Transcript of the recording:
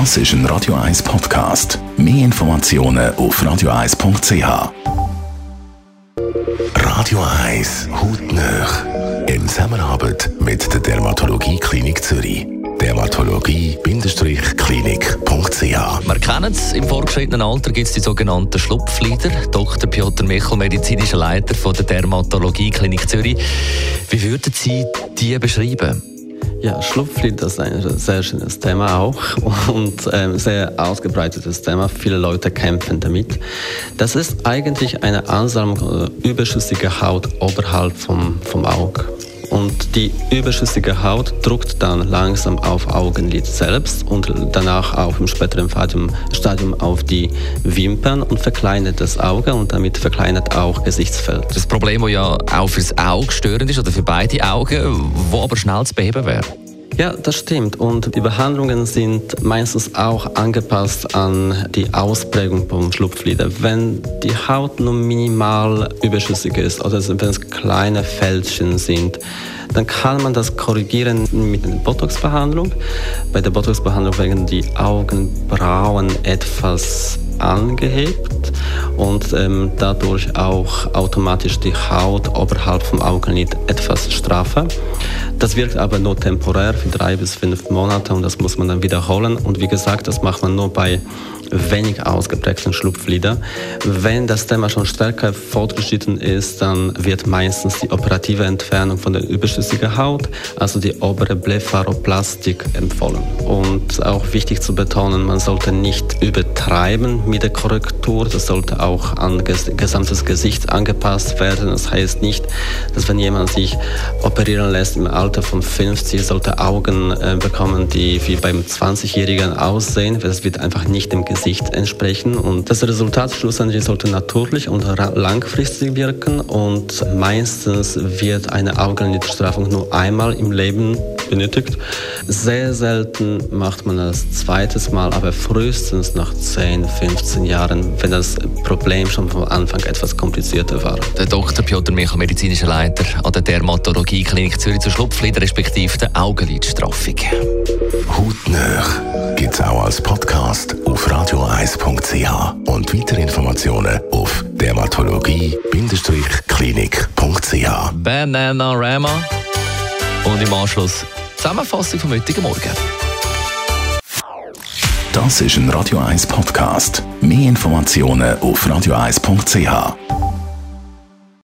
Das ist ein Radio 1 Podcast. Mehr Informationen auf radio1.ch. Radio 1 Hautnöch. In Zusammenarbeit mit der Dermatologie Klinik Zürich. Dermatologie-klinik.ch Wir kennen es, im vorgeschrittenen Alter gibt es die sogenannten Schlupflieder. Dr. Piotr Michel, medizinischer Leiter von der Dermatologie Klinik Zürich. Wie würden Sie die beschreiben? Ja, Schlupflied ist ein sehr schönes Thema auch und ähm, sehr ausgebreitetes Thema. Viele Leute kämpfen damit. Das ist eigentlich eine Ansammlung äh, überschüssiger Haut oberhalb vom, vom Auge und die überschüssige Haut druckt dann langsam auf Augenlid selbst und danach auch im späteren Stadium auf die Wimpern und verkleinert das Auge und damit verkleinert auch Gesichtsfeld. Das Problem, das ja auch fürs Auge störend ist oder für beide Augen, wo aber schnell zu beheben wäre. Ja, das stimmt. Und die Behandlungen sind meistens auch angepasst an die Ausprägung vom Schlupflider. Wenn die Haut nur minimal überschüssig ist oder wenn es kleine Fältchen sind, dann kann man das korrigieren mit einer Botox-Behandlung. Bei der Botox-Behandlung werden die Augenbrauen etwas angehebt und ähm, dadurch auch automatisch die Haut oberhalb vom Augenlid etwas straffer. Das wirkt aber nur temporär für drei bis fünf Monate und das muss man dann wiederholen. Und wie gesagt, das macht man nur bei wenig ausgeprägten Schlupflider. Wenn das Thema schon stärker fortgeschritten ist, dann wird meistens die operative Entfernung von der überschüssigen Haut, also die obere Blepharoplastik, empfohlen. Und auch wichtig zu betonen, man sollte nicht übertreiben mit der Korrektur. Das sollte auch an das gesamtes Gesicht angepasst werden. Das heißt nicht, dass wenn jemand sich operieren lässt im Alter von 50, sollte Augen äh, bekommen, die wie beim 20-Jährigen aussehen. Das wird einfach nicht dem Gesicht entsprechen. Und das Resultat schlussendlich sollte natürlich und langfristig wirken. Und meistens wird eine Augenlidstraffung nur einmal im Leben benötigt. Sehr selten macht man das zweites Mal, aber frühestens nach 10, 15 Jahren, wenn das Problem schon vom Anfang etwas komplizierter war. Der Dr. Piotr Michel, medizinischer Leiter an der Dermatologie Klinik Zürich zur Schlupflider respektive der Augenlidstraffung. Hautnöch gibt es auch als Podcast auf radio1.ch und weitere Informationen auf dermatologie-klinik.ch. Bananarama und im Anschluss Zusammenfassung vom heutigen Morgen. Das ist ein Radio 1 Podcast. Mehr Informationen auf radio1.ch.